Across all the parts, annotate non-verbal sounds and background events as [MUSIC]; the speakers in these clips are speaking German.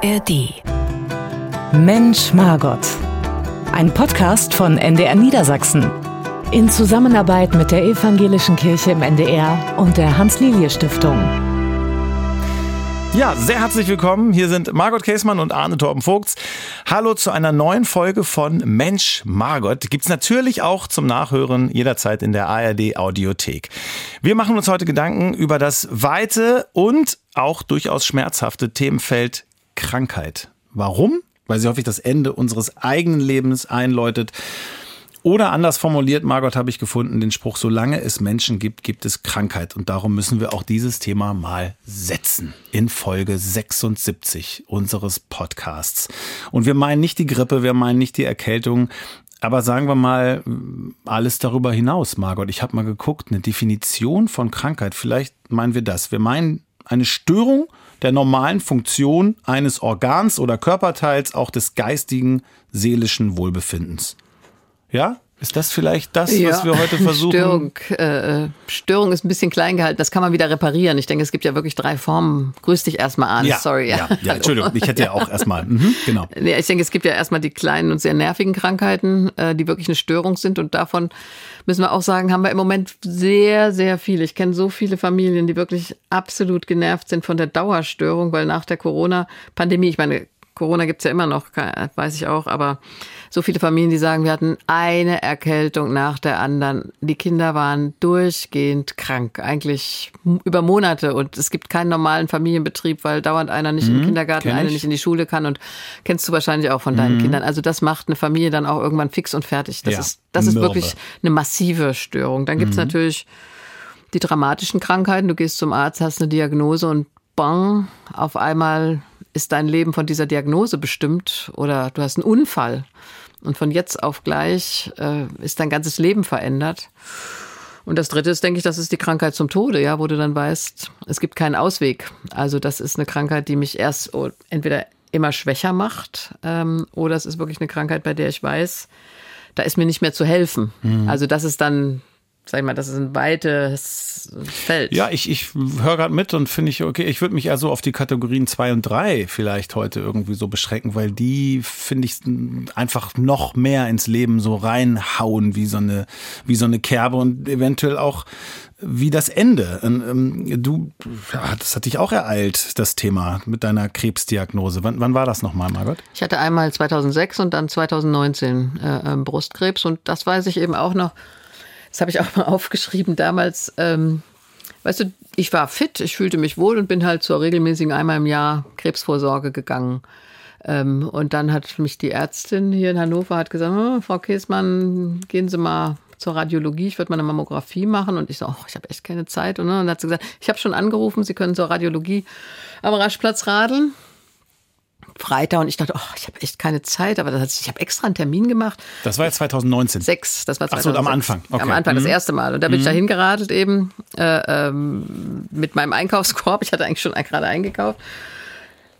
ARD. Mensch Margot. Ein Podcast von NDR Niedersachsen. In Zusammenarbeit mit der Evangelischen Kirche im NDR und der Hans-Lilie-Stiftung. Ja, sehr herzlich willkommen. Hier sind Margot Käßmann und Arne Torben Vogts. Hallo zu einer neuen Folge von Mensch Margot. Gibt's natürlich auch zum Nachhören jederzeit in der ARD Audiothek. Wir machen uns heute Gedanken über das weite und auch durchaus schmerzhafte Themenfeld Krankheit. Warum? Weil sie häufig das Ende unseres eigenen Lebens einläutet. Oder anders formuliert, Margot, habe ich gefunden, den Spruch, solange es Menschen gibt, gibt es Krankheit. Und darum müssen wir auch dieses Thema mal setzen in Folge 76 unseres Podcasts. Und wir meinen nicht die Grippe, wir meinen nicht die Erkältung, aber sagen wir mal alles darüber hinaus, Margot. Ich habe mal geguckt, eine Definition von Krankheit, vielleicht meinen wir das. Wir meinen eine Störung der normalen Funktion eines Organs oder Körperteils, auch des geistigen, seelischen Wohlbefindens. Ja? Ist das vielleicht das, ja, was wir heute [LAUGHS] versuchen? Störung, äh, Störung ist ein bisschen klein gehalten. Das kann man wieder reparieren. Ich denke, es gibt ja wirklich drei Formen. Grüß dich erstmal an. Ja, Sorry. Ja, [LAUGHS] ja, Entschuldigung. Ich hätte ja auch erstmal. Mhm, genau. Nee, ich denke, es gibt ja erstmal die kleinen und sehr nervigen Krankheiten, äh, die wirklich eine Störung sind. Und davon müssen wir auch sagen, haben wir im Moment sehr, sehr viele. Ich kenne so viele Familien, die wirklich absolut genervt sind von der Dauerstörung, weil nach der Corona-Pandemie, ich meine, Corona gibt's ja immer noch, weiß ich auch, aber so viele Familien, die sagen, wir hatten eine Erkältung nach der anderen. Die Kinder waren durchgehend krank, eigentlich über Monate. Und es gibt keinen normalen Familienbetrieb, weil dauernd einer nicht mhm, im Kindergarten, einer nicht in die Schule kann. Und kennst du wahrscheinlich auch von deinen mhm. Kindern. Also das macht eine Familie dann auch irgendwann fix und fertig. Das ja, ist, das ist wirklich eine massive Störung. Dann gibt's mhm. natürlich die dramatischen Krankheiten. Du gehst zum Arzt, hast eine Diagnose und bang, auf einmal ist dein Leben von dieser Diagnose bestimmt oder du hast einen Unfall und von jetzt auf gleich äh, ist dein ganzes Leben verändert. Und das Dritte ist, denke ich, das ist die Krankheit zum Tode, ja, wo du dann weißt, es gibt keinen Ausweg. Also das ist eine Krankheit, die mich erst entweder immer schwächer macht ähm, oder es ist wirklich eine Krankheit, bei der ich weiß, da ist mir nicht mehr zu helfen. Mhm. Also das ist dann sag ich mal, das ist ein weites Feld. Ja, ich, ich höre gerade mit und finde ich, okay, ich würde mich also auf die Kategorien zwei und drei vielleicht heute irgendwie so beschränken, weil die, finde ich, einfach noch mehr ins Leben so reinhauen wie so eine, wie so eine Kerbe und eventuell auch wie das Ende. Ähm, du, das hat dich auch ereilt, das Thema mit deiner Krebsdiagnose. Wann, wann war das nochmal, Margot? Ich hatte einmal 2006 und dann 2019 äh, ähm, Brustkrebs und das weiß ich eben auch noch das habe ich auch mal aufgeschrieben damals. Ähm, weißt du, ich war fit, ich fühlte mich wohl und bin halt zur regelmäßigen einmal im Jahr Krebsvorsorge gegangen. Ähm, und dann hat mich die Ärztin hier in Hannover hat gesagt, oh, Frau Käsmann, gehen Sie mal zur Radiologie, ich würde mal eine Mammographie machen. Und ich so, oh, ich habe echt keine Zeit. Und, dann hat sie gesagt, ich habe schon angerufen, Sie können zur Radiologie am Raschplatz radeln. Freitag und ich dachte, oh, ich habe echt keine Zeit, aber das hat, ich habe extra einen Termin gemacht. Das war ja 2019. Sechs, das war 2006. Ach so, am Anfang. Okay. Am Anfang, mhm. das erste Mal. Und da bin mhm. ich da hingeradelt eben äh, ähm, mit meinem Einkaufskorb. Ich hatte eigentlich schon gerade eingekauft.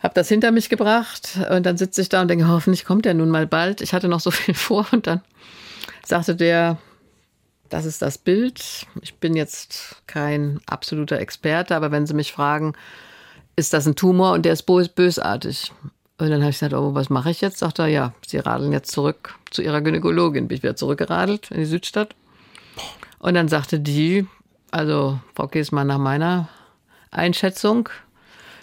Hab das hinter mich gebracht und dann sitze ich da und denke, hoffentlich kommt er nun mal bald. Ich hatte noch so viel [LAUGHS] vor und dann sagte der, das ist das Bild. Ich bin jetzt kein absoluter Experte, aber wenn Sie mich fragen, ist das ein Tumor und der ist bösartig. Und dann habe ich gesagt, oh, was mache ich jetzt? Sagt er, ja, Sie radeln jetzt zurück zu Ihrer Gynäkologin. Bin ich wieder zurückgeradelt in die Südstadt. Und dann sagte die, also Frau Kiesmann, nach meiner Einschätzung,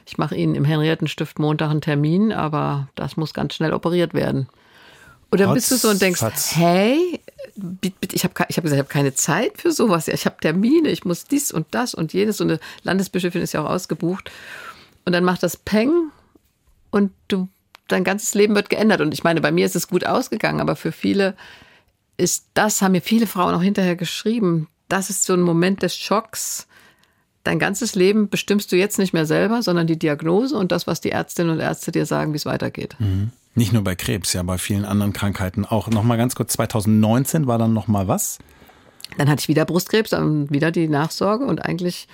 ich mache Ihnen im Henriettenstift Montag einen Termin, aber das muss ganz schnell operiert werden. Und dann bist du so und denkst, Fatz. hey, ich habe ich hab gesagt, ich habe keine Zeit für sowas. Ich habe Termine, ich muss dies und das und jenes. Und eine Landesbischöfin ist ja auch ausgebucht. Und dann macht das Peng und du, dein ganzes Leben wird geändert. Und ich meine, bei mir ist es gut ausgegangen, aber für viele ist das, haben mir viele Frauen auch hinterher geschrieben, das ist so ein Moment des Schocks. Dein ganzes Leben bestimmst du jetzt nicht mehr selber, sondern die Diagnose und das, was die Ärztinnen und Ärzte dir sagen, wie es weitergeht. Mhm. Nicht nur bei Krebs, ja, bei vielen anderen Krankheiten auch. Nochmal ganz kurz, 2019 war dann nochmal was? Dann hatte ich wieder Brustkrebs und wieder die Nachsorge und eigentlich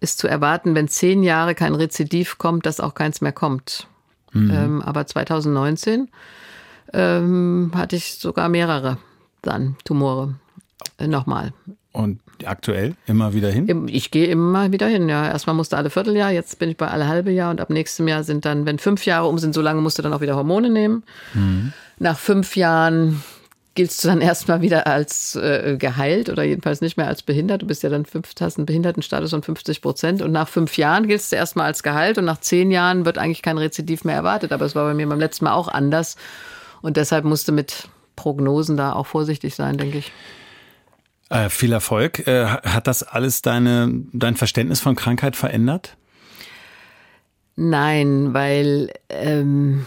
ist zu erwarten, wenn zehn Jahre kein Rezidiv kommt, dass auch keins mehr kommt. Mhm. Ähm, aber 2019 ähm, hatte ich sogar mehrere dann Tumore. Äh, nochmal. Und aktuell immer wieder hin? Ich gehe immer wieder hin, ja. Erstmal musste alle Vierteljahr, jetzt bin ich bei alle halbe Jahr und ab nächstem Jahr sind dann, wenn fünf Jahre um sind, so lange musst du dann auch wieder Hormone nehmen. Mhm. Nach fünf Jahren giltst du dann erstmal wieder als äh, geheilt oder jedenfalls nicht mehr als behindert. Du bist ja dann fünf, hast einen Behindertenstatus von 50 Prozent und nach fünf Jahren giltst du erstmal als geheilt und nach zehn Jahren wird eigentlich kein Rezidiv mehr erwartet. Aber es war bei mir beim letzten Mal auch anders und deshalb musste mit Prognosen da auch vorsichtig sein, denke ich. Äh, viel Erfolg. Äh, hat das alles deine, dein Verständnis von Krankheit verändert? Nein, weil ähm,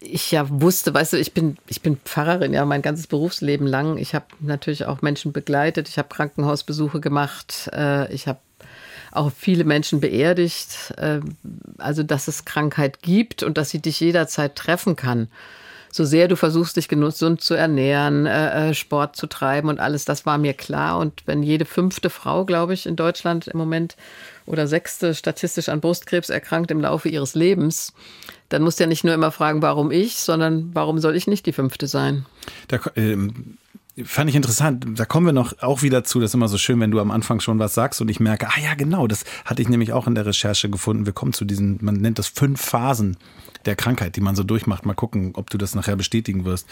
ich ja wusste, weißt du, ich bin, ich bin Pfarrerin, ja, mein ganzes Berufsleben lang. Ich habe natürlich auch Menschen begleitet, ich habe Krankenhausbesuche gemacht, äh, ich habe auch viele Menschen beerdigt. Äh, also, dass es Krankheit gibt und dass sie dich jederzeit treffen kann so sehr du versuchst, dich gesund zu ernähren, äh, äh, Sport zu treiben und alles, das war mir klar. Und wenn jede fünfte Frau, glaube ich, in Deutschland im Moment oder sechste statistisch an Brustkrebs erkrankt im Laufe ihres Lebens, dann musst du ja nicht nur immer fragen, warum ich, sondern warum soll ich nicht die fünfte sein? Da, ähm, fand ich interessant. Da kommen wir noch auch wieder zu. Das ist immer so schön, wenn du am Anfang schon was sagst und ich merke, ah ja, genau, das hatte ich nämlich auch in der Recherche gefunden. Wir kommen zu diesen, man nennt das fünf Phasen der Krankheit, die man so durchmacht. Mal gucken, ob du das nachher bestätigen wirst.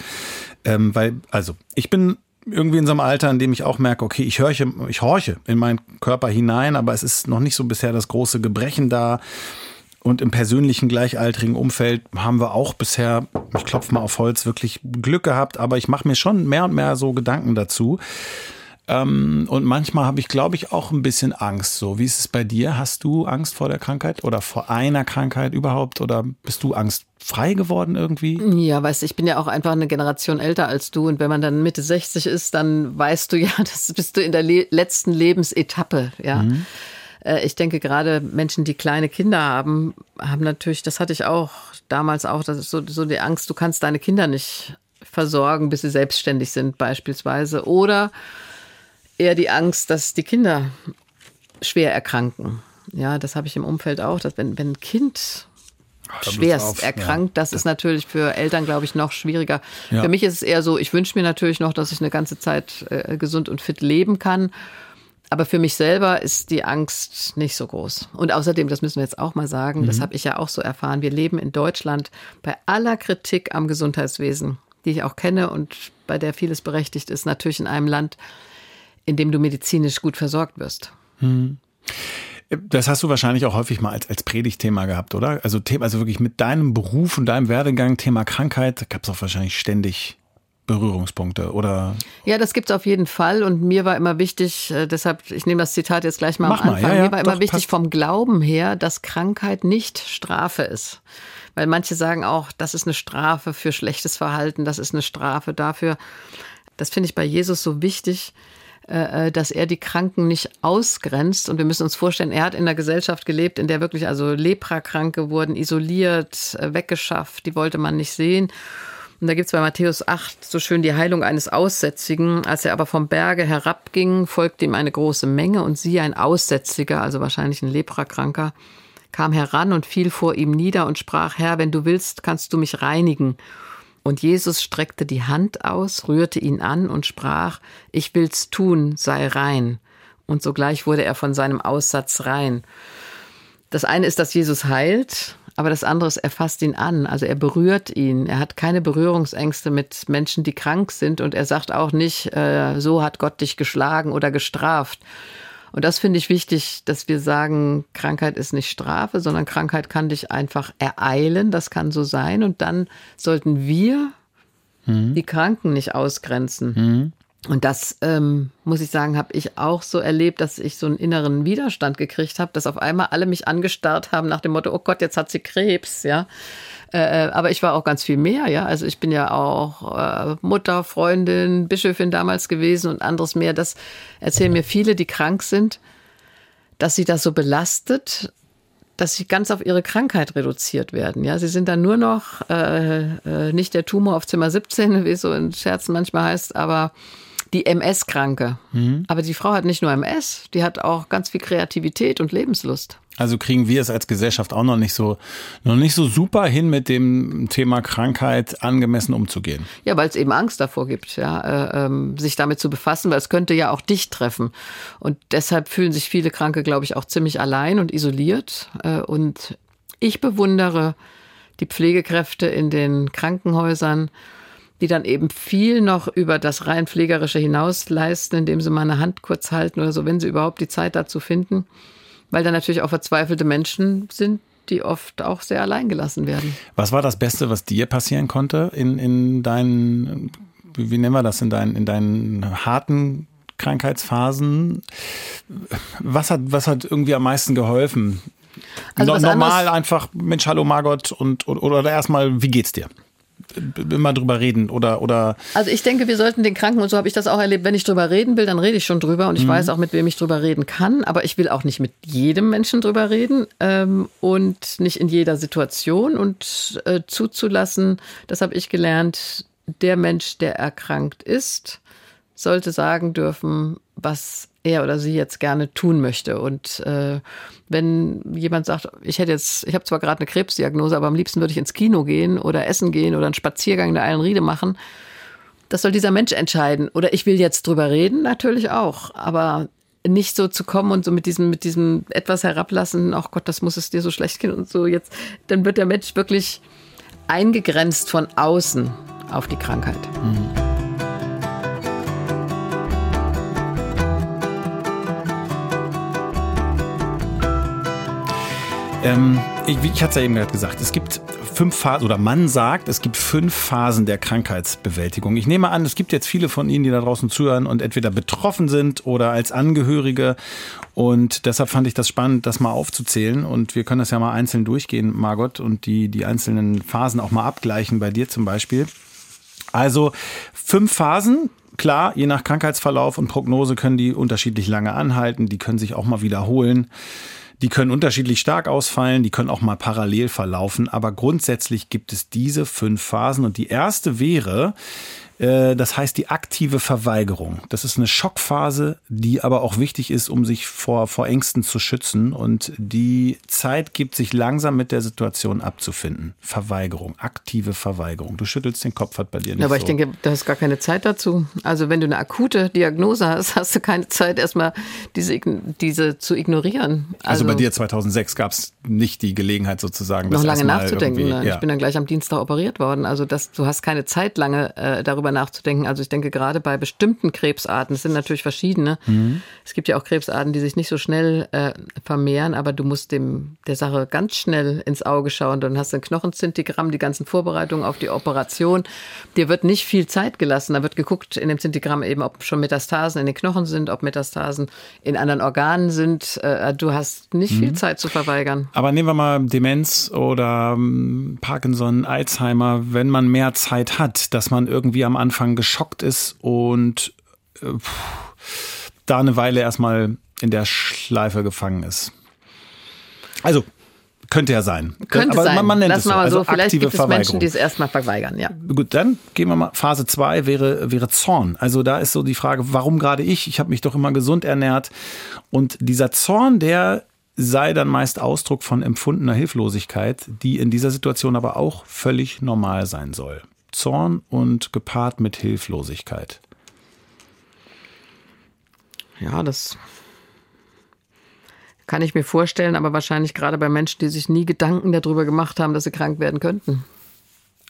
Ähm, weil, also, ich bin irgendwie in so einem Alter, in dem ich auch merke, okay, ich horche, ich horche in meinen Körper hinein, aber es ist noch nicht so bisher das große Gebrechen da. Und im persönlichen gleichaltrigen Umfeld haben wir auch bisher, ich klopfe mal auf Holz, wirklich Glück gehabt, aber ich mache mir schon mehr und mehr so Gedanken dazu. Ähm, und manchmal habe ich, glaube ich, auch ein bisschen Angst. So, wie ist es bei dir? Hast du Angst vor der Krankheit oder vor einer Krankheit überhaupt? Oder bist du angstfrei geworden irgendwie? Ja, weißt du, ich bin ja auch einfach eine Generation älter als du. Und wenn man dann Mitte 60 ist, dann weißt du ja, [LAUGHS] das bist du in der le letzten Lebensetappe, ja. Mhm. Äh, ich denke gerade Menschen, die kleine Kinder haben, haben natürlich, das hatte ich auch damals auch, das ist so, so die Angst, du kannst deine Kinder nicht versorgen, bis sie selbstständig sind beispielsweise. Oder eher die Angst, dass die Kinder schwer erkranken. Ja, das habe ich im Umfeld auch, dass wenn, wenn ein Kind schwerst erkrankt, ja. das ist natürlich für Eltern, glaube ich, noch schwieriger. Ja. Für mich ist es eher so, ich wünsche mir natürlich noch, dass ich eine ganze Zeit äh, gesund und fit leben kann. Aber für mich selber ist die Angst nicht so groß. Und außerdem, das müssen wir jetzt auch mal sagen, mhm. das habe ich ja auch so erfahren, wir leben in Deutschland bei aller Kritik am Gesundheitswesen, die ich auch kenne und bei der vieles berechtigt ist, natürlich in einem Land, in dem du medizinisch gut versorgt wirst. Hm. Das hast du wahrscheinlich auch häufig mal als, als Predigtthema gehabt, oder? Also, also wirklich mit deinem Beruf und deinem Werdegang, Thema Krankheit, gab es auch wahrscheinlich ständig Berührungspunkte, oder? Ja, das gibt es auf jeden Fall. Und mir war immer wichtig, äh, deshalb, ich nehme das Zitat jetzt gleich mal Mach am Anfang. Mal, ja, ja, mir war immer wichtig passt. vom Glauben her, dass Krankheit nicht Strafe ist. Weil manche sagen auch, das ist eine Strafe für schlechtes Verhalten, das ist eine Strafe dafür. Das finde ich bei Jesus so wichtig, äh, äh, dass er die Kranken nicht ausgrenzt. Und wir müssen uns vorstellen, er hat in einer Gesellschaft gelebt, in der wirklich also Leprakranke wurden isoliert, weggeschafft, die wollte man nicht sehen. Und da gibt es bei Matthäus 8 so schön die Heilung eines Aussätzigen. Als er aber vom Berge herabging, folgte ihm eine große Menge und sie, ein Aussätziger, also wahrscheinlich ein Leprakranker, kam heran und fiel vor ihm nieder und sprach, Herr, wenn du willst, kannst du mich reinigen. Und Jesus streckte die Hand aus, rührte ihn an und sprach, ich will's tun, sei rein. Und sogleich wurde er von seinem Aussatz rein. Das eine ist, dass Jesus heilt, aber das andere ist, er fasst ihn an, also er berührt ihn. Er hat keine Berührungsängste mit Menschen, die krank sind und er sagt auch nicht, äh, so hat Gott dich geschlagen oder gestraft, und das finde ich wichtig, dass wir sagen, Krankheit ist nicht Strafe, sondern Krankheit kann dich einfach ereilen. Das kann so sein. Und dann sollten wir mhm. die Kranken nicht ausgrenzen. Mhm. Und das, ähm, muss ich sagen, habe ich auch so erlebt, dass ich so einen inneren Widerstand gekriegt habe, dass auf einmal alle mich angestarrt haben nach dem Motto, oh Gott, jetzt hat sie Krebs, ja. Äh, äh, aber ich war auch ganz viel mehr, ja. Also ich bin ja auch äh, Mutter, Freundin, Bischöfin damals gewesen und anderes mehr. Das erzählen mir viele, die krank sind, dass sie das so belastet, dass sie ganz auf ihre Krankheit reduziert werden. Ja, sie sind dann nur noch äh, äh, nicht der Tumor auf Zimmer 17, [LAUGHS] wie es so in Scherzen manchmal heißt, aber die MS-Kranke. Mhm. Aber die Frau hat nicht nur MS, die hat auch ganz viel Kreativität und Lebenslust. Also kriegen wir es als Gesellschaft auch noch nicht so, noch nicht so super hin, mit dem Thema Krankheit angemessen umzugehen. Ja, weil es eben Angst davor gibt, ja, äh, ähm, sich damit zu befassen, weil es könnte ja auch dich treffen. Und deshalb fühlen sich viele Kranke, glaube ich, auch ziemlich allein und isoliert. Äh, und ich bewundere die Pflegekräfte in den Krankenhäusern, die dann eben viel noch über das rein pflegerische hinaus leisten, indem sie mal eine Hand kurz halten oder so, wenn sie überhaupt die Zeit dazu finden weil da natürlich auch verzweifelte Menschen sind, die oft auch sehr allein gelassen werden. Was war das Beste, was dir passieren konnte in, in deinen, wie nennen wir das, in deinen, in deinen harten Krankheitsphasen? Was hat, was hat irgendwie am meisten geholfen? Also no, normal einfach, Mensch, hallo Margot und, oder, oder erstmal, wie geht's dir? Immer drüber reden oder oder Also ich denke, wir sollten den Kranken und so habe ich das auch erlebt, wenn ich drüber reden will, dann rede ich schon drüber und ich mhm. weiß auch, mit wem ich drüber reden kann, aber ich will auch nicht mit jedem Menschen drüber reden ähm, und nicht in jeder Situation und äh, zuzulassen, das habe ich gelernt, der Mensch, der erkrankt ist, sollte sagen dürfen, was er oder sie jetzt gerne tun möchte. Und äh, wenn jemand sagt, ich hätte jetzt, ich habe zwar gerade eine Krebsdiagnose, aber am liebsten würde ich ins Kino gehen oder essen gehen oder einen Spaziergang in der Eilenriede machen, das soll dieser Mensch entscheiden. Oder ich will jetzt drüber reden, natürlich auch. Aber nicht so zu kommen und so mit diesem, mit diesem etwas herablassen, ach Gott, das muss es dir so schlecht gehen und so jetzt, dann wird der Mensch wirklich eingegrenzt von außen auf die Krankheit. Mhm. Ähm, ich, ich hatte es ja eben gerade gesagt, es gibt fünf Phasen, oder man sagt, es gibt fünf Phasen der Krankheitsbewältigung. Ich nehme an, es gibt jetzt viele von Ihnen, die da draußen zuhören und entweder betroffen sind oder als Angehörige. Und deshalb fand ich das spannend, das mal aufzuzählen. Und wir können das ja mal einzeln durchgehen, Margot, und die, die einzelnen Phasen auch mal abgleichen, bei dir zum Beispiel. Also fünf Phasen, Klar, je nach Krankheitsverlauf und Prognose können die unterschiedlich lange anhalten, die können sich auch mal wiederholen. Die können unterschiedlich stark ausfallen, die können auch mal parallel verlaufen, aber grundsätzlich gibt es diese fünf Phasen und die erste wäre, das heißt die aktive Verweigerung. Das ist eine Schockphase, die aber auch wichtig ist, um sich vor, vor Ängsten zu schützen. Und die Zeit gibt, sich langsam mit der Situation abzufinden. Verweigerung, aktive Verweigerung. Du schüttelst den Kopf, hat bei dir nicht. Ja, aber ich so. denke, da ist gar keine Zeit dazu. Also wenn du eine akute Diagnose hast, hast du keine Zeit, erstmal diese, diese zu ignorieren. Also, also bei dir 2006 gab es nicht die Gelegenheit sozusagen, noch lange nachzudenken. Ja. Ich bin dann gleich am Dienstag operiert worden. Also das, du hast keine Zeit lange äh, darüber darüber nachzudenken. Also ich denke gerade bei bestimmten Krebsarten, es sind natürlich verschiedene. Mhm. Es gibt ja auch Krebsarten, die sich nicht so schnell äh, vermehren, aber du musst dem der Sache ganz schnell ins Auge schauen. Dann hast du ein Knochenzintigramm, die ganzen Vorbereitungen auf die Operation. Dir wird nicht viel Zeit gelassen. Da wird geguckt in dem Zintigramm eben, ob schon Metastasen in den Knochen sind, ob Metastasen in anderen Organen sind. Äh, du hast nicht mhm. viel Zeit zu verweigern. Aber nehmen wir mal Demenz oder ähm, Parkinson, Alzheimer, wenn man mehr Zeit hat, dass man irgendwie am Anfang geschockt ist und äh, da eine Weile erstmal in der Schleife gefangen ist. Also, könnte ja sein. Könnte Aber sein. Man, man nennt Lass es so. mal so. Also Vielleicht gibt es Menschen, die es erstmal verweigern, ja. Gut, dann gehen wir mal. Phase 2 wäre, wäre Zorn. Also da ist so die Frage, warum gerade ich? Ich habe mich doch immer gesund ernährt. Und dieser Zorn, der sei dann meist Ausdruck von empfundener Hilflosigkeit, die in dieser Situation aber auch völlig normal sein soll. Zorn und gepaart mit Hilflosigkeit. Ja, das kann ich mir vorstellen, aber wahrscheinlich gerade bei Menschen, die sich nie Gedanken darüber gemacht haben, dass sie krank werden könnten.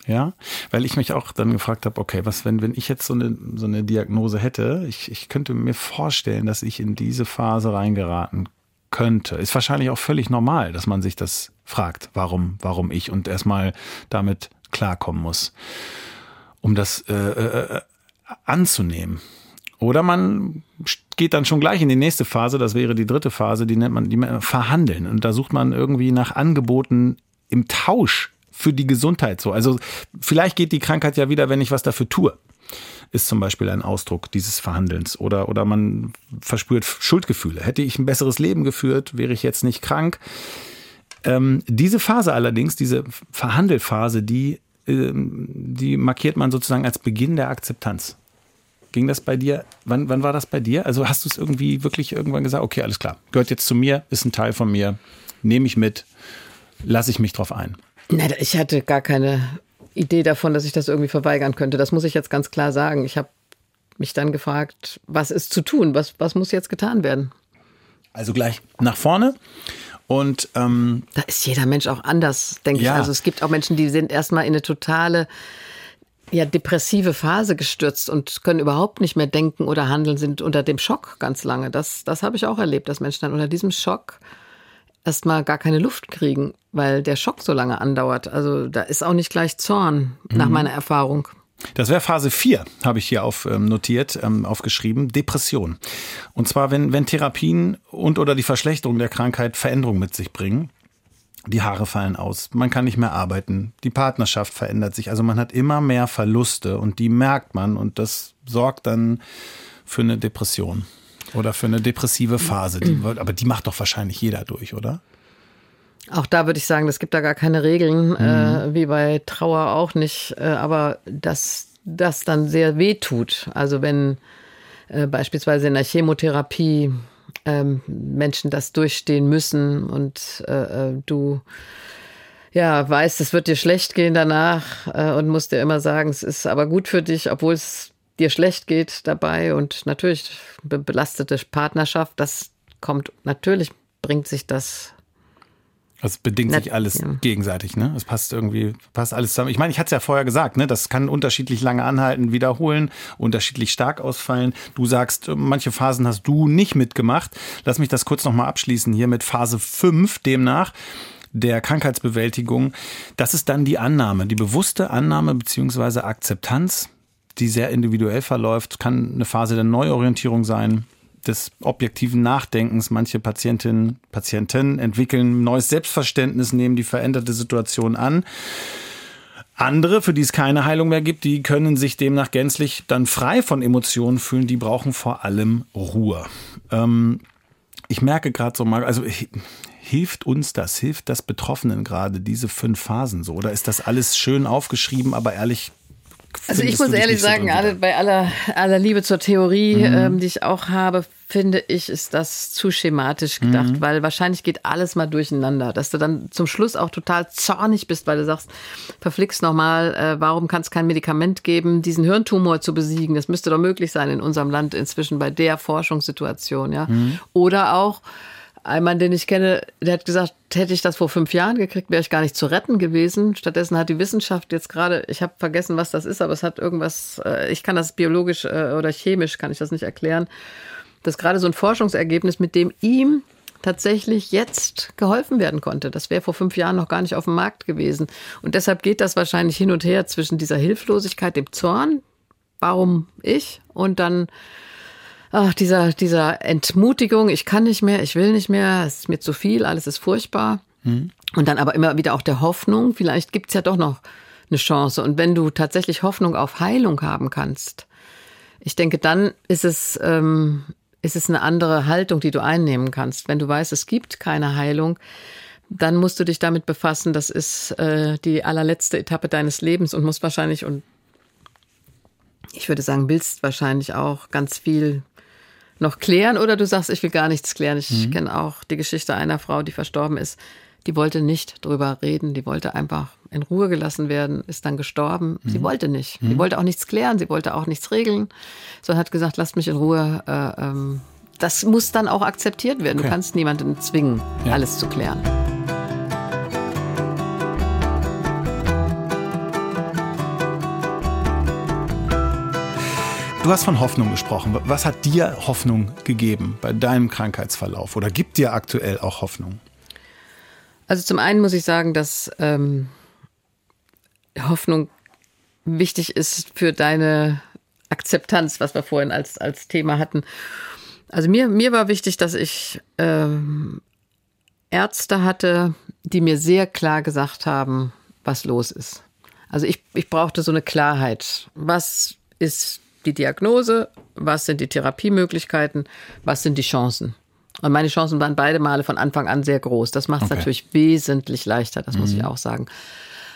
Ja, weil ich mich auch dann gefragt habe, okay, was, wenn, wenn ich jetzt so eine, so eine Diagnose hätte, ich, ich könnte mir vorstellen, dass ich in diese Phase reingeraten könnte. Ist wahrscheinlich auch völlig normal, dass man sich das fragt, warum, warum ich und erstmal damit klarkommen muss, um das äh, äh, anzunehmen. Oder man geht dann schon gleich in die nächste Phase, das wäre die dritte Phase, die nennt man, die Verhandeln. Und da sucht man irgendwie nach Angeboten im Tausch für die Gesundheit so. Also vielleicht geht die Krankheit ja wieder, wenn ich was dafür tue. Ist zum Beispiel ein Ausdruck dieses Verhandelns. Oder, oder man verspürt Schuldgefühle. Hätte ich ein besseres Leben geführt, wäre ich jetzt nicht krank. Ähm, diese Phase allerdings, diese Verhandelphase, die, ähm, die markiert man sozusagen als Beginn der Akzeptanz. Ging das bei dir? Wann, wann war das bei dir? Also hast du es irgendwie wirklich irgendwann gesagt, okay, alles klar, gehört jetzt zu mir, ist ein Teil von mir, nehme ich mit, lasse ich mich drauf ein? Nein, ich hatte gar keine Idee davon, dass ich das irgendwie verweigern könnte. Das muss ich jetzt ganz klar sagen. Ich habe mich dann gefragt, was ist zu tun? Was, was muss jetzt getan werden? Also gleich nach vorne. Und ähm, da ist jeder Mensch auch anders, denke ja. ich. Also es gibt auch Menschen, die sind erstmal in eine totale ja, depressive Phase gestürzt und können überhaupt nicht mehr denken oder handeln, sind unter dem Schock ganz lange. Das, das habe ich auch erlebt, dass Menschen dann unter diesem Schock erstmal gar keine Luft kriegen, weil der Schock so lange andauert. Also da ist auch nicht gleich Zorn, nach mhm. meiner Erfahrung. Das wäre Phase 4, habe ich hier auf, ähm, notiert, ähm, aufgeschrieben, Depression. Und zwar, wenn, wenn Therapien und oder die Verschlechterung der Krankheit Veränderungen mit sich bringen. Die Haare fallen aus, man kann nicht mehr arbeiten, die Partnerschaft verändert sich. Also man hat immer mehr Verluste und die merkt man und das sorgt dann für eine Depression oder für eine depressive Phase. Die, [CLEARS THROAT] aber die macht doch wahrscheinlich jeder durch, oder? Auch da würde ich sagen, es gibt da gar keine Regeln, äh, mhm. äh, wie bei Trauer auch nicht. Äh, aber dass das dann sehr weh tut. Also wenn äh, beispielsweise in der Chemotherapie ähm, Menschen das durchstehen müssen und äh, äh, du ja weißt, es wird dir schlecht gehen danach und musst dir immer sagen, es ist aber gut für dich, obwohl es dir schlecht geht dabei und natürlich belastete Partnerschaft, das kommt natürlich bringt sich das es bedingt sich alles ja. gegenseitig, ne? Es passt irgendwie, passt alles zusammen. Ich meine, ich hatte es ja vorher gesagt, ne? Das kann unterschiedlich lange anhalten, wiederholen, unterschiedlich stark ausfallen. Du sagst, manche Phasen hast du nicht mitgemacht. Lass mich das kurz nochmal abschließen hier mit Phase 5 demnach der Krankheitsbewältigung. Das ist dann die Annahme, die bewusste Annahme beziehungsweise Akzeptanz, die sehr individuell verläuft, kann eine Phase der Neuorientierung sein, des objektiven Nachdenkens. Manche Patientinnen, Patienten entwickeln neues Selbstverständnis, nehmen die veränderte Situation an. Andere, für die es keine Heilung mehr gibt, die können sich demnach gänzlich dann frei von Emotionen fühlen. Die brauchen vor allem Ruhe. Ähm, ich merke gerade so mal, also hilft uns das, hilft das Betroffenen gerade diese fünf Phasen so? Oder ist das alles schön aufgeschrieben, aber ehrlich also ich muss ehrlich sagen, alle, bei aller, aller Liebe zur Theorie, mhm. ähm, die ich auch habe, finde ich, ist das zu schematisch gedacht, mhm. weil wahrscheinlich geht alles mal durcheinander, dass du dann zum Schluss auch total zornig bist, weil du sagst, verflixt nochmal, äh, warum kann es kein Medikament geben, diesen Hirntumor zu besiegen? Das müsste doch möglich sein in unserem Land inzwischen bei der Forschungssituation, ja. Mhm. Oder auch, ein Mann, den ich kenne, der hat gesagt, hätte ich das vor fünf Jahren gekriegt, wäre ich gar nicht zu retten gewesen. Stattdessen hat die Wissenschaft jetzt gerade, ich habe vergessen, was das ist, aber es hat irgendwas, äh, ich kann das biologisch äh, oder chemisch, kann ich das nicht erklären. Das ist gerade so ein Forschungsergebnis, mit dem ihm tatsächlich jetzt geholfen werden konnte. Das wäre vor fünf Jahren noch gar nicht auf dem Markt gewesen. Und deshalb geht das wahrscheinlich hin und her zwischen dieser Hilflosigkeit, dem Zorn, warum ich, und dann ach, dieser, dieser Entmutigung, ich kann nicht mehr, ich will nicht mehr, es ist mir zu viel, alles ist furchtbar. Mhm. Und dann aber immer wieder auch der Hoffnung, vielleicht gibt's ja doch noch eine Chance. Und wenn du tatsächlich Hoffnung auf Heilung haben kannst, ich denke, dann ist es, ähm, ist es eine andere Haltung, die du einnehmen kannst. Wenn du weißt, es gibt keine Heilung, dann musst du dich damit befassen, das ist äh, die allerletzte Etappe deines Lebens und musst wahrscheinlich und ich würde sagen, willst wahrscheinlich auch ganz viel noch klären oder du sagst, ich will gar nichts klären. Ich mhm. kenne auch die Geschichte einer Frau, die verstorben ist. Die wollte nicht drüber reden, die wollte einfach in Ruhe gelassen werden, ist dann gestorben. Mhm. Sie wollte nicht. Mhm. Sie wollte auch nichts klären, sie wollte auch nichts regeln, sondern hat gesagt, lasst mich in Ruhe. Äh, ähm, das muss dann auch akzeptiert werden. Okay. Du kannst niemanden zwingen, ja. alles zu klären. Du hast von Hoffnung gesprochen. Was hat dir Hoffnung gegeben bei deinem Krankheitsverlauf oder gibt dir aktuell auch Hoffnung? Also zum einen muss ich sagen, dass ähm, Hoffnung wichtig ist für deine Akzeptanz, was wir vorhin als, als Thema hatten. Also mir, mir war wichtig, dass ich ähm, Ärzte hatte, die mir sehr klar gesagt haben, was los ist. Also ich, ich brauchte so eine Klarheit. Was ist die Diagnose, was sind die Therapiemöglichkeiten, was sind die Chancen. Und meine Chancen waren beide Male von Anfang an sehr groß. Das macht es okay. natürlich wesentlich leichter, das mhm. muss ich auch sagen.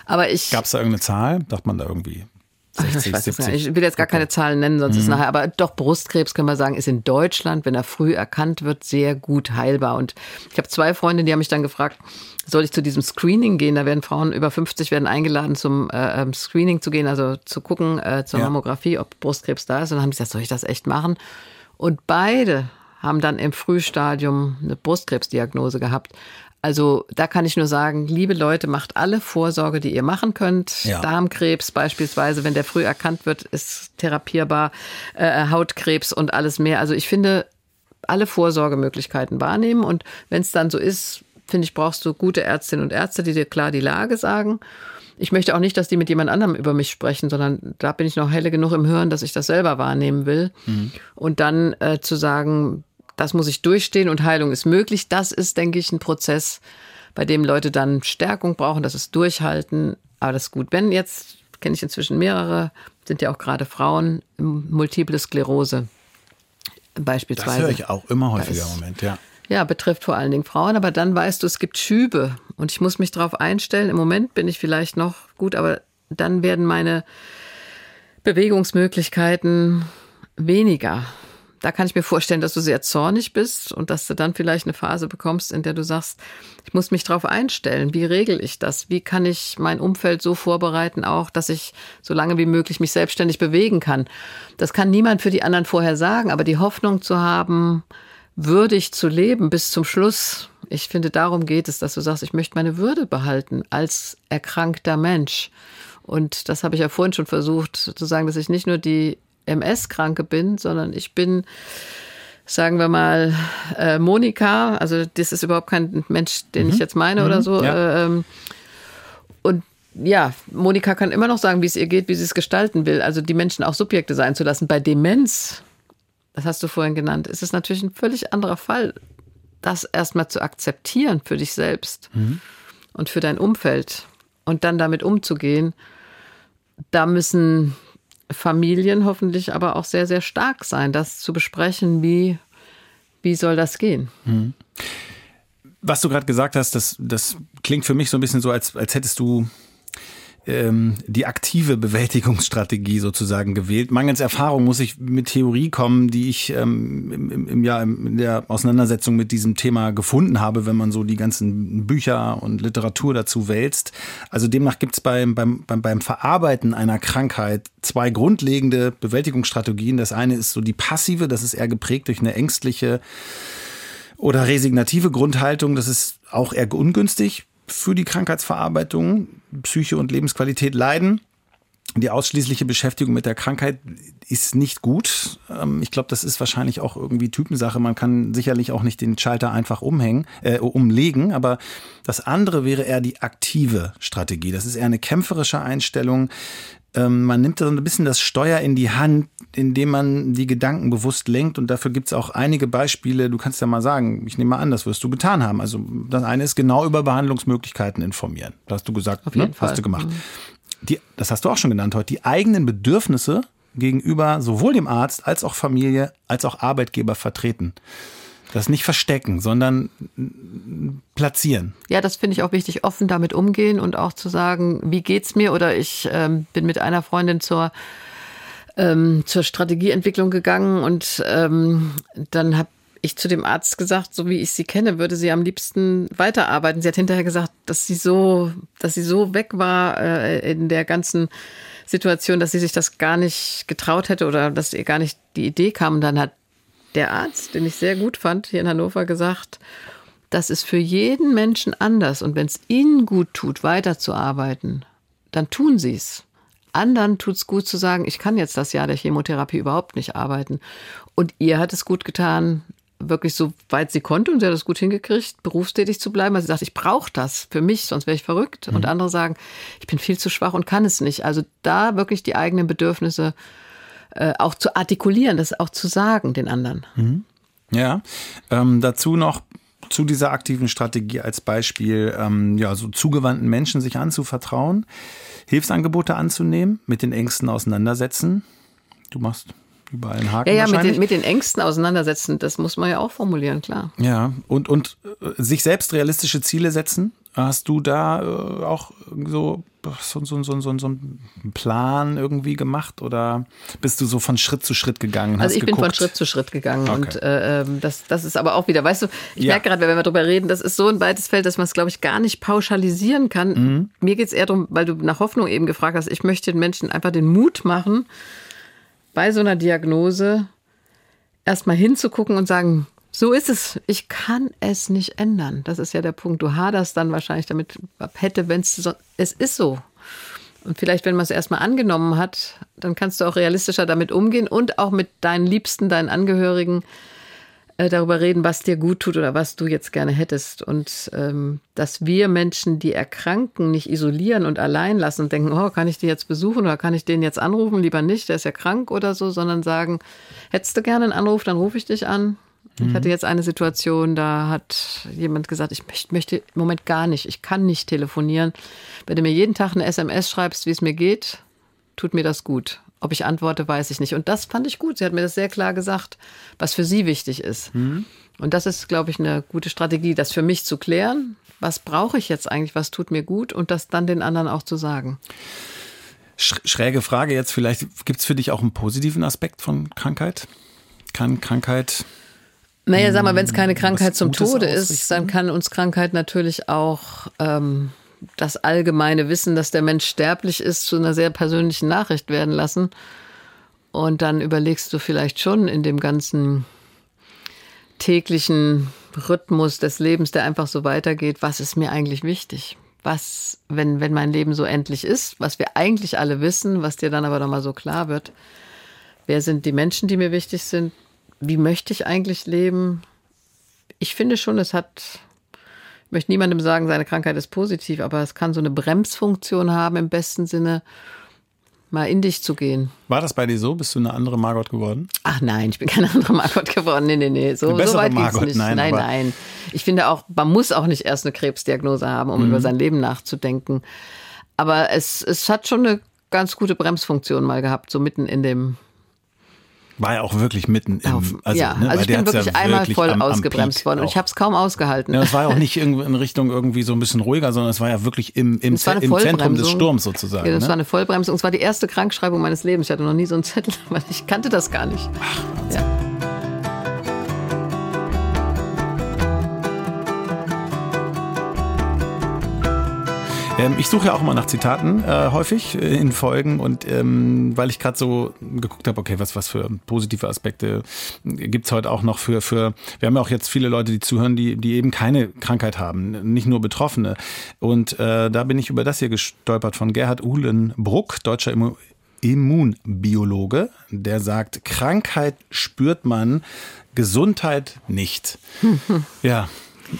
Aber ich. Gab es da irgendeine Zahl? Dachte man da irgendwie 60, ich, weiß es 70. nicht. ich will jetzt gar keine Zahlen nennen, sonst Mhm. ist nachher. Aber doch, Brustkrebs können wir sagen, ist in Deutschland, wenn er früh erkannt wird, sehr gut heilbar. Und ich habe zwei Freundinnen, die haben mich dann gefragt, soll ich zu diesem Screening gehen? Da werden Frauen über 50 werden eingeladen, zum äh, ähm, Screening zu gehen, also zu gucken äh, zur Ja. Mammographie, ob Brustkrebs da ist. Und dann haben sie gesagt, soll ich das echt machen? Und beide haben dann im Frühstadium eine Brustkrebsdiagnose gehabt. Also da kann ich nur sagen, liebe Leute, macht alle Vorsorge, die ihr machen könnt. Ja. Darmkrebs beispielsweise, wenn der früh erkannt wird, ist therapierbar. Äh, Hautkrebs und alles mehr. Also ich finde, alle Vorsorgemöglichkeiten wahrnehmen. Und wenn es dann so ist, finde ich, brauchst du gute Ärztinnen und Ärzte, die dir klar die Lage sagen. Ich möchte auch nicht, dass die mit jemand anderem über mich sprechen, sondern da bin ich noch helle genug im Hören, dass ich das selber wahrnehmen will. Und dann äh, zu sagen, das muss ich durchstehen und Heilung ist möglich, das ist, denke ich, ein Prozess, bei dem Leute dann Stärkung brauchen, das ist Durchhalten. Aber das ist gut. Wenn jetzt, kenne ich inzwischen mehrere, sind ja auch gerade Frauen, multiple Sklerose Das beispielsweise. höre ich auch immer häufiger im Moment, ja. Ja, betrifft vor allen Dingen Frauen, aber dann weißt du, es gibt Schübe und ich muss mich darauf einstellen. Im Moment bin ich vielleicht noch gut, aber dann werden meine Bewegungsmöglichkeiten weniger. Da kann ich mir vorstellen, dass du sehr zornig bist und dass du dann vielleicht eine Phase bekommst, in der du sagst, ich muss mich darauf einstellen. Wie regel ich das? Wie kann ich mein Umfeld so vorbereiten, auch, dass ich so lange wie möglich mich selbstständig bewegen kann? Das kann niemand für die anderen vorher sagen, aber die Hoffnung zu haben, würdig zu leben bis zum Schluss. Ich finde, darum geht es, dass du sagst, ich möchte meine Würde behalten als erkrankter Mensch. Und das habe ich ja vorhin schon versucht zu sagen, dass ich nicht nur die MS-Kranke bin, sondern ich bin, sagen wir mal, äh, Monika. Also das ist überhaupt kein Mensch, den ich jetzt meine oder so. ja. Äh, ähm, und ja, Monika kann immer noch sagen, wie es ihr geht, wie sie es gestalten will. Also die Menschen auch Subjekte sein zu lassen. Bei Demenz, das hast du vorhin genannt, ist es natürlich ein völlig anderer Fall, das erstmal zu akzeptieren für dich selbst und für dein Umfeld und dann damit umzugehen. Da müssen Familien hoffentlich aber auch sehr, sehr stark sein, das zu besprechen, wie, wie soll das gehen. Was du gerade gesagt hast, das, das klingt für mich so ein bisschen so, als, als hättest du ähm, die aktive Bewältigungsstrategie sozusagen gewählt. Mangels Erfahrung muss ich mit Theorie kommen, die ich ähm, im, im, Jahr in der Auseinandersetzung mit diesem Thema gefunden habe, wenn man so die ganzen Bücher und Literatur dazu wälzt. Also demnach gibt es beim, beim, beim, beim Verarbeiten einer Krankheit zwei grundlegende Bewältigungsstrategien. Das eine ist so die passive, das ist eher geprägt durch eine ängstliche oder resignative Grundhaltung, das ist auch eher ungünstig für die Krankheitsverarbeitung. Psyche und Lebensqualität leiden. Die ausschließliche Beschäftigung mit der Krankheit ist nicht gut. Ähm, Ich glaube, das ist wahrscheinlich auch irgendwie Typensache. Man kann sicherlich auch nicht den Schalter einfach umhängen, äh, umlegen. Aber das andere wäre eher die aktive Strategie. Das ist eher eine kämpferische Einstellung. Ähm, Man nimmt so ein bisschen das Steuer in die Hand, indem man die Gedanken bewusst lenkt. Und dafür gibt es auch einige Beispiele. Du kannst ja mal sagen, ich nehme mal an, das wirst du getan haben. Also das eine ist genau über Behandlungsmöglichkeiten informieren. Das hast du gesagt, Auf jeden ne? Fall. hast du gemacht. Die, das hast du auch schon genannt heute. Die eigenen Bedürfnisse gegenüber sowohl dem Arzt als auch Familie als auch Arbeitgeber vertreten. Das nicht verstecken, sondern platzieren. Ja, das finde ich auch wichtig, offen damit umgehen und auch zu sagen, wie geht's mir? Oder ich ähm, bin mit einer Freundin zur ähm, zur Strategieentwicklung gegangen und ähm, dann habe ich zu dem Arzt gesagt, so wie ich sie kenne, würde sie am liebsten weiterarbeiten. Sie hat hinterher gesagt, dass sie so, dass sie so weg war äh, in der ganzen Situation, dass sie sich das gar nicht getraut hätte oder dass ihr gar nicht die Idee kam. Und dann hat der Arzt, den ich sehr gut fand, hier in Hannover gesagt, das ist für jeden Menschen anders. Und wenn es ihnen gut tut, weiterzuarbeiten, dann tun sie es. Anderen tut es gut zu sagen, ich kann jetzt das Jahr der Chemotherapie überhaupt nicht arbeiten. Und ihr hat es gut getan, wirklich so weit sie konnte und sie hat es gut hingekriegt, berufstätig zu bleiben. Also sie sagt, ich brauche das für mich, sonst wäre ich verrückt. Und andere sagen, ich bin viel zu schwach und kann es nicht. Also da wirklich die eigenen Bedürfnisse äh, auch zu artikulieren, das auch zu sagen den anderen. Ja, ähm, dazu noch zu dieser aktiven Strategie als Beispiel, ähm, ja, so zugewandten Menschen sich anzuvertrauen, Hilfsangebote anzunehmen, mit den Ängsten auseinandersetzen. Du machst überall einen Haken Ja, ja, mit den, mit den Ängsten auseinandersetzen, das muss man ja auch formulieren, klar. Ja, und, und äh, sich selbst realistische Ziele setzen, Hast du da äh, auch so, so, so, so, so, so einen Plan irgendwie gemacht oder bist du so von Schritt zu Schritt gegangen? Also ich geguckt? bin von Schritt zu Schritt gegangen Okay. und äh, ähm, das, das ist aber auch wieder, weißt du, ich Ja. merke gerade, wenn wir darüber reden, das ist so ein weites Feld, dass man es, glaube ich, gar nicht pauschalisieren kann. Mhm. Mir geht es eher darum, weil du nach Hoffnung eben gefragt hast, ich möchte den Menschen einfach den Mut machen, bei so einer Diagnose erstmal hinzugucken und sagen, so ist es. Ich kann es nicht ändern. Das ist ja der Punkt. Du haderst dann wahrscheinlich damit, hätte, wenn es so, es ist so. Und vielleicht, wenn man es erstmal angenommen hat, dann kannst du auch realistischer damit umgehen und auch mit deinen Liebsten, deinen Angehörigen äh, darüber reden, was dir gut tut oder was du jetzt gerne hättest. Und ähm, dass wir Menschen, die erkranken, nicht isolieren und allein lassen und denken, oh, kann ich die jetzt besuchen oder kann ich den jetzt anrufen? Lieber nicht, der ist ja krank oder so, sondern sagen, hättest du gerne einen Anruf, dann rufe ich dich an. Ich hatte jetzt eine Situation, da hat jemand gesagt, ich möcht- möchte im Moment gar nicht, ich kann nicht telefonieren. Wenn du mir jeden Tag eine SMS schreibst, wie es mir geht, tut mir das gut. Ob ich antworte, weiß ich nicht. Und das fand ich gut. Sie hat mir das sehr klar gesagt, was für sie wichtig ist. Und das ist, glaube ich, eine gute Strategie, das für mich zu klären. Was brauche ich jetzt eigentlich? Was tut mir gut? Und das dann den anderen auch zu sagen. Sch- Schräge Frage jetzt vielleicht, gibt es für dich auch einen positiven Aspekt von Krankheit? Kann Krankheit Naja, sag mal, wenn es keine Krankheit zum Gutes Tode ist, dann kann uns Krankheit natürlich auch ähm, das allgemeine Wissen, dass der Mensch sterblich ist, zu einer sehr persönlichen Nachricht werden lassen. Und dann überlegst du vielleicht schon in dem ganzen täglichen Rhythmus des Lebens, der einfach so weitergeht, was ist mir eigentlich wichtig? Was, wenn, wenn mein Leben so endlich ist, was wir eigentlich alle wissen, was dir dann aber nochmal so klar wird, wer sind die Menschen, die mir wichtig sind? Wie möchte ich eigentlich leben? Ich finde schon, es hat, ich möchte niemandem sagen, seine Krankheit ist positiv, aber es kann so eine Bremsfunktion haben, im besten Sinne, mal in dich zu gehen. War das bei dir so? Bist du eine andere Margot geworden? Ach nein, ich bin keine andere Margot geworden. Nee, nee, nee. So, so weit Margot, nicht. nein, Nein, nein, Ich finde auch, man muss auch nicht erst eine Krebsdiagnose haben, um Mhm. über sein Leben nachzudenken. Aber es, es hat schon eine ganz gute Bremsfunktion mal gehabt, so mitten in dem. War ja auch wirklich mitten im. Auf, also, ja, ne, also ich bin wirklich ja einmal wirklich voll am- am ausgebremst Peak worden und auch. ich habe es kaum ausgehalten. Ja, es war ja auch nicht [LAUGHS] in Richtung irgendwie so ein bisschen ruhiger, sondern es war ja wirklich im, im, im Zentrum des. Sturms sozusagen. Ja, das ne? war eine Vollbremsung. Es war die erste Krankschreibung meines Lebens. Ich hatte noch nie so einen Zettel, [LAUGHS] weil ich kannte das gar nicht. ja. Ähm, ich suche ja auch immer nach Zitaten äh, häufig äh, in Folgen und ähm, weil ich gerade so geguckt habe, okay, was was für positive Aspekte gibt's heute auch noch für für wir haben ja auch jetzt viele Leute, die zuhören, die die eben keine Krankheit haben, nicht nur Betroffene und äh, da bin ich über das hier gestolpert von Gerhard Uhlenbruck, deutscher Immu Immunbiologe, der sagt, Krankheit spürt man, Gesundheit nicht. [LAUGHS] Ja,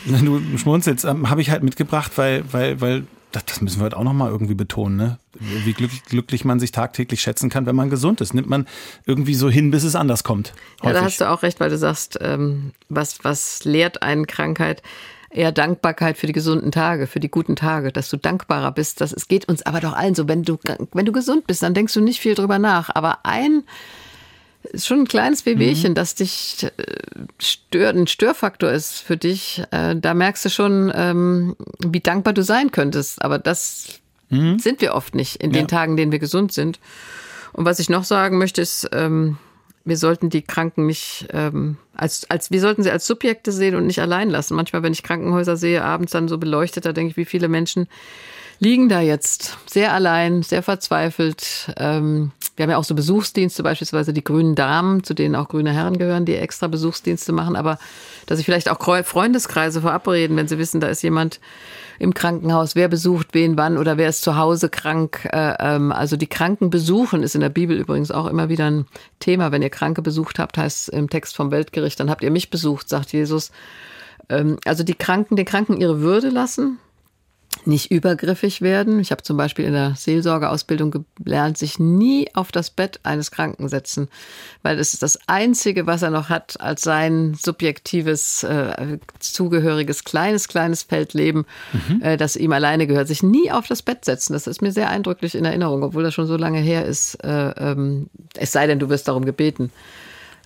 du schmunzelst, ähm, habe ich halt mitgebracht, weil, weil, weil, das, das müssen wir heute auch nochmal irgendwie betonen, ne? Wie glücklich, glücklich man sich tagtäglich schätzen kann, wenn man gesund ist. Nimmt man irgendwie so hin, bis es anders kommt. Ja, da Häufig. hast du auch recht, weil du sagst, ähm, was, was lehrt einen Krankheit? Eher Dankbarkeit für die gesunden Tage, für die guten Tage, dass du dankbarer bist. Das, es geht uns aber doch allen so. Wenn du, wenn du gesund bist, dann denkst du nicht viel drüber nach. Aber ein, ist schon ein kleines Wehwehchen, das dich äh, stört, ein Störfaktor ist für dich. Äh, da merkst du schon, ähm, wie dankbar du sein könntest. Aber das sind wir oft nicht in den Ja. Tagen, in denen wir gesund sind. Und was ich noch sagen möchte, ist, ähm, wir sollten die Kranken nicht ähm, als, als wir sollten sie als Subjekte sehen und nicht allein lassen. Manchmal, wenn ich Krankenhäuser sehe, abends dann so beleuchtet, da denke ich, wie viele Menschen liegen da jetzt sehr allein, sehr verzweifelt. Ähm, wir haben ja auch so Besuchsdienste, beispielsweise die grünen Damen, zu denen auch grüne Herren gehören, die extra Besuchsdienste machen, aber dass sich vielleicht auch Freundeskreise verabreden, wenn sie wissen, da ist jemand im Krankenhaus, wer besucht wen wann oder wer ist zu Hause krank. Äh, ähm, also die Kranken besuchen ist in der Bibel übrigens auch immer wieder ein Thema. Wenn ihr Kranke besucht habt, heißt im Text vom Weltgericht, dann habt ihr mich besucht, sagt Jesus. Ähm, also die Kranken, den Kranken ihre Würde lassen, nicht übergriffig werden. Ich habe zum Beispiel in der Seelsorgeausbildung gelernt, sich nie auf das Bett eines Kranken setzen, weil das ist das Einzige, was er noch hat als sein subjektives, äh, zugehöriges, kleines, kleines Feldleben, äh, das ihm alleine gehört. Sich nie auf das Bett setzen, das ist mir sehr eindrücklich in Erinnerung, obwohl das schon so lange her ist. Äh, ähm, es sei denn, du wirst darum gebeten.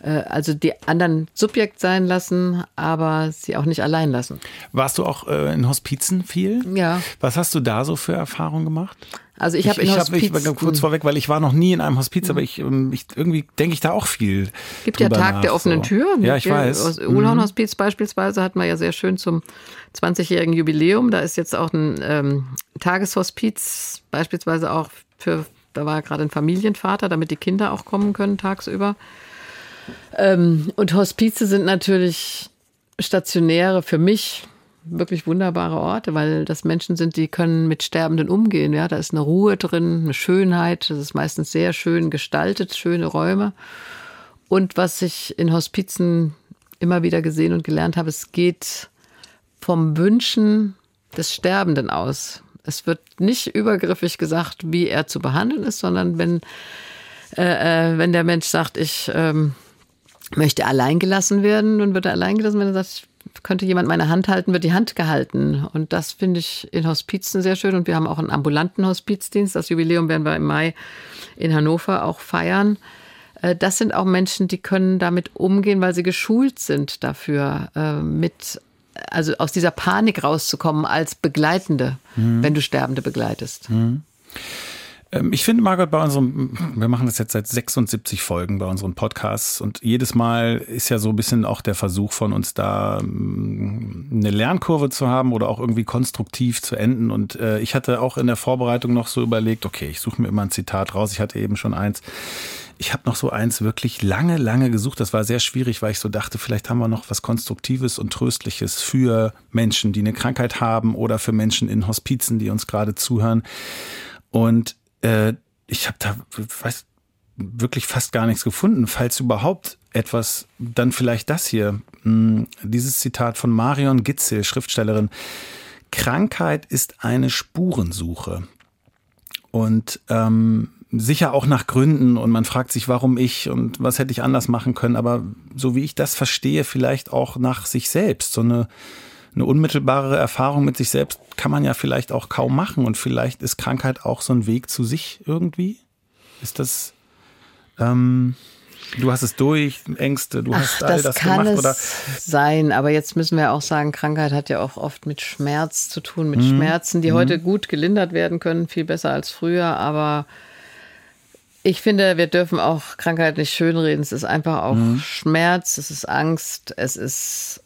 Äh, also die anderen Subjekt sein lassen, aber sie auch nicht allein lassen. Warst du auch äh, in Hospizen viel? Ja. Was hast du da so für Erfahrungen gemacht? Also ich habe in ich, Hospizen... Hab, ich, kurz vorweg, weil ich war noch nie in einem Hospiz, aber ich, ähm, ich irgendwie denke ich da auch viel. gibt ja Tag nach, der offenen so. Tür. Ja, ich weiß. Aus Uhlhorn Hospiz beispielsweise hatten wir ja sehr schön zum 20-jährigen Jubiläum. Da ist jetzt auch ein ähm, Tageshospiz beispielsweise auch für, da war gerade ein Familienvater, damit die Kinder auch kommen können tagsüber. Ähm, und Hospize sind natürlich stationäre für mich wirklich wunderbare Orte, weil das Menschen sind, die können mit Sterbenden umgehen. Ja, da ist eine Ruhe drin, eine Schönheit. Das ist meistens sehr schön gestaltet, schöne Räume. Und was ich in Hospizen immer wieder gesehen und gelernt habe, es geht vom Wünschen des Sterbenden aus. Es wird nicht übergriffig gesagt, wie er zu behandeln ist, sondern wenn, äh, äh wenn der Mensch sagt, ich ähm, möchte allein gelassen werden, dann wird er allein gelassen, wenn er sagt, könnte jemand meine Hand halten, wird die Hand gehalten. Und das finde ich in Hospizen sehr schön. Und wir haben auch einen ambulanten Hospizdienst. Das Jubiläum werden wir im Mai in Hannover auch feiern. Äh, das sind auch Menschen, die können damit umgehen, weil sie geschult sind dafür, äh, mit also aus dieser Panik rauszukommen als Begleitende, mhm. wenn du Sterbende begleitest. Mhm. Ähm, ich finde, Margot, bei unserem, wir machen das jetzt seit 76 Folgen bei unseren Podcasts und jedes Mal ist ja so ein bisschen auch der Versuch von uns da ähm, eine Lernkurve zu haben oder auch irgendwie konstruktiv zu enden. Und äh, ich hatte auch in der Vorbereitung noch so überlegt, okay, ich suche mir immer ein Zitat raus. Ich hatte eben schon eins. Ich habe noch so eins wirklich lange, lange gesucht. Das war sehr schwierig, weil ich so dachte, vielleicht haben wir noch was Konstruktives und Tröstliches für Menschen, die eine Krankheit haben oder für Menschen in Hospizen, die uns gerade zuhören. Und äh, ich habe da, weiß, wirklich fast gar nichts gefunden. Falls überhaupt etwas, dann vielleicht das hier. Hm, dieses Zitat von Marion Gitzel, Schriftstellerin. Krankheit ist eine Spurensuche. Und ähm, sicher auch nach Gründen und man fragt sich, warum ich und was hätte ich anders machen können. Aber so wie ich das verstehe, vielleicht auch nach sich selbst. So eine eine unmittelbare Erfahrung mit sich selbst kann man ja vielleicht auch kaum machen und vielleicht ist Krankheit auch so ein Weg zu sich irgendwie. Ist das, ähm, du hast es durch, Ängste, du Ach, hast all das, das kann gemacht es oder? sein, aber jetzt müssen wir auch sagen, Krankheit hat ja auch oft mit Schmerz zu tun, mit mhm. Schmerzen, die mhm. heute gut gelindert werden können, viel besser als früher, aber ich finde, wir dürfen auch Krankheit nicht schönreden. Es ist einfach auch mhm. Schmerz, es ist Angst, es ist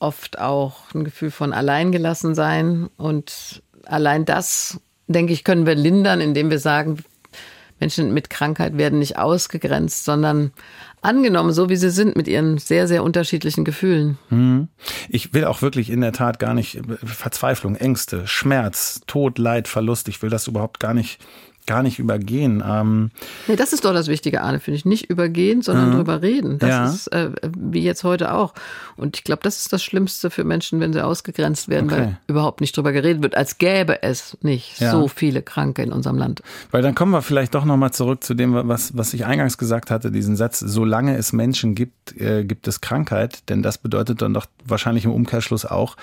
oft auch ein Gefühl von alleingelassen sein. Und allein das, denke ich, können wir lindern, indem wir sagen, Menschen mit Krankheit werden nicht ausgegrenzt, sondern angenommen, so wie sie sind, mit ihren sehr, sehr unterschiedlichen Gefühlen. Hm. Ich will auch wirklich in der Tat gar nicht Verzweiflung, Ängste, Schmerz, Tod, Leid, Verlust, ich will das überhaupt gar nicht gar nicht übergehen. Ähm nee, das ist doch das Wichtige, Arne, finde ich. Nicht übergehen, sondern mhm. drüber reden. Das ja. ist äh, wie jetzt heute auch. Und ich glaube, das ist das Schlimmste für Menschen, wenn sie ausgegrenzt werden, okay. weil überhaupt nicht drüber geredet wird, als gäbe es nicht ja. so viele Kranke in unserem Land. Weil dann kommen wir vielleicht doch nochmal zurück zu dem, was, was ich eingangs gesagt hatte, diesen Satz, solange es Menschen gibt, äh, gibt es Krankheit. Denn das bedeutet dann doch wahrscheinlich im Umkehrschluss auch,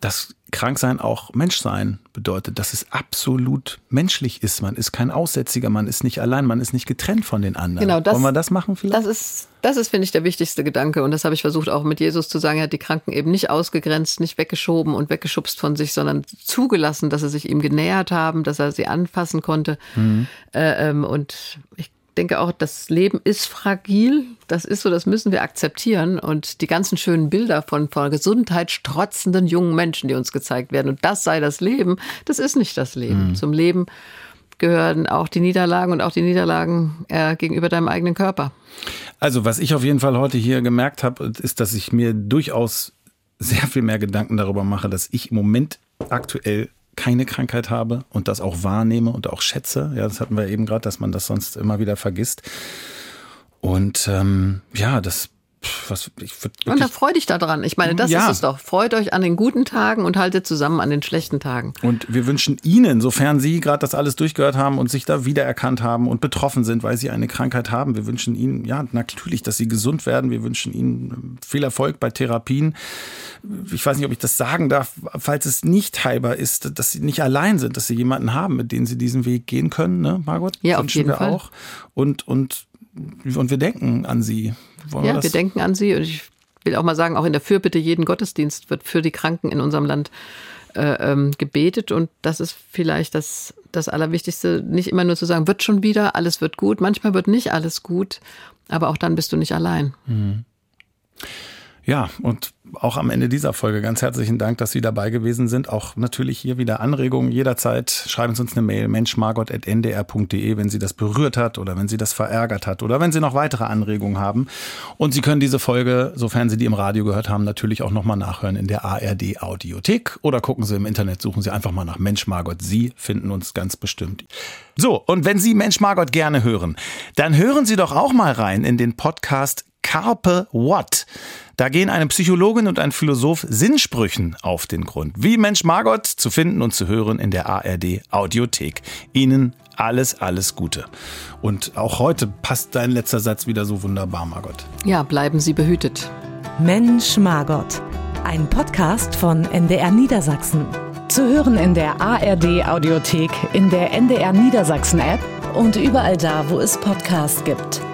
dass Kranksein auch Menschsein bedeutet, dass es absolut menschlich ist. Man ist kein Aussätziger, man ist nicht allein, man ist nicht getrennt von den anderen. Genau, das, Wollen wir das machen vielleicht? Das ist, das ist, finde ich, der wichtigste Gedanke. Und das habe ich versucht auch mit Jesus zu sagen. Er hat die Kranken eben nicht ausgegrenzt, nicht weggeschoben und weggeschubst von sich, sondern zugelassen, dass sie sich ihm genähert haben, dass er sie anfassen konnte. Mhm. Äh, ähm, und ich denke auch, das Leben ist fragil. Das ist so, das müssen wir akzeptieren. Und die ganzen schönen Bilder von vor Gesundheit strotzenden jungen Menschen, die uns gezeigt werden, und das sei das Leben, das ist nicht das Leben. Mhm. Zum Leben gehören auch die Niederlagen und auch die Niederlagen äh, gegenüber deinem eigenen Körper. Also, was ich auf jeden Fall heute hier gemerkt habe, ist, dass ich mir durchaus sehr viel mehr Gedanken darüber mache, dass ich im Moment aktuell keine Krankheit habe und das auch wahrnehme und auch schätze. Ja, das hatten wir eben gerade, dass man das sonst immer wieder vergisst. Und ähm, ja, das was, ich und da freu dich daran. Ich meine, das ja. ist es doch. Freut euch an den guten Tagen und haltet zusammen an den schlechten Tagen. Und wir wünschen Ihnen, sofern Sie gerade das alles durchgehört haben und sich da wiedererkannt haben und betroffen sind, weil Sie eine Krankheit haben, wir wünschen Ihnen, ja, natürlich, dass Sie gesund werden. Wir wünschen Ihnen viel Erfolg bei Therapien. Ich weiß nicht, ob ich das sagen darf, falls es nicht heilbar ist, dass Sie nicht allein sind, dass Sie jemanden haben, mit dem Sie diesen Weg gehen können, ne, Margot? Ja, wünschen auf jeden wir Fall. auch. Und, und und wir denken an sie. Wollen ja, wir, wir denken an sie und ich will auch mal sagen, auch in der Fürbitte jeden Gottesdienst wird für die Kranken in unserem Land äh, ähm, gebetet und das ist vielleicht das, das Allerwichtigste, nicht immer nur zu sagen, wird schon wieder, alles wird gut. Manchmal wird nicht alles gut, aber auch dann bist du nicht allein. Mhm. Ja, und auch am Ende dieser Folge ganz herzlichen Dank, dass Sie dabei gewesen sind. Auch natürlich hier wieder Anregungen jederzeit. Schreiben Sie uns eine Mail, menschmargot.ndr.de, wenn Sie das berührt hat oder wenn Sie das verärgert hat oder wenn Sie noch weitere Anregungen haben. Und Sie können diese Folge, sofern Sie die im Radio gehört haben, natürlich auch nochmal nachhören in der ARD Audiothek oder gucken Sie im Internet, suchen Sie einfach mal nach Mensch Margot. Sie finden uns ganz bestimmt. So, und wenn Sie Mensch Margot gerne hören, dann hören Sie doch auch mal rein in den Podcast Carpe What. Da gehen eine Psychologin und ein Philosoph Sinnsprüchen auf den Grund. Wie Mensch Margot zu finden und zu hören in der ARD Audiothek. Ihnen alles, alles Gute. Und auch heute passt dein letzter Satz wieder so wunderbar, Margot. Ja, bleiben Sie behütet. Mensch Margot. Ein Podcast von NDR Niedersachsen. Zu hören in der ARD Audiothek, in der NDR Niedersachsen App und überall da, wo es Podcasts gibt.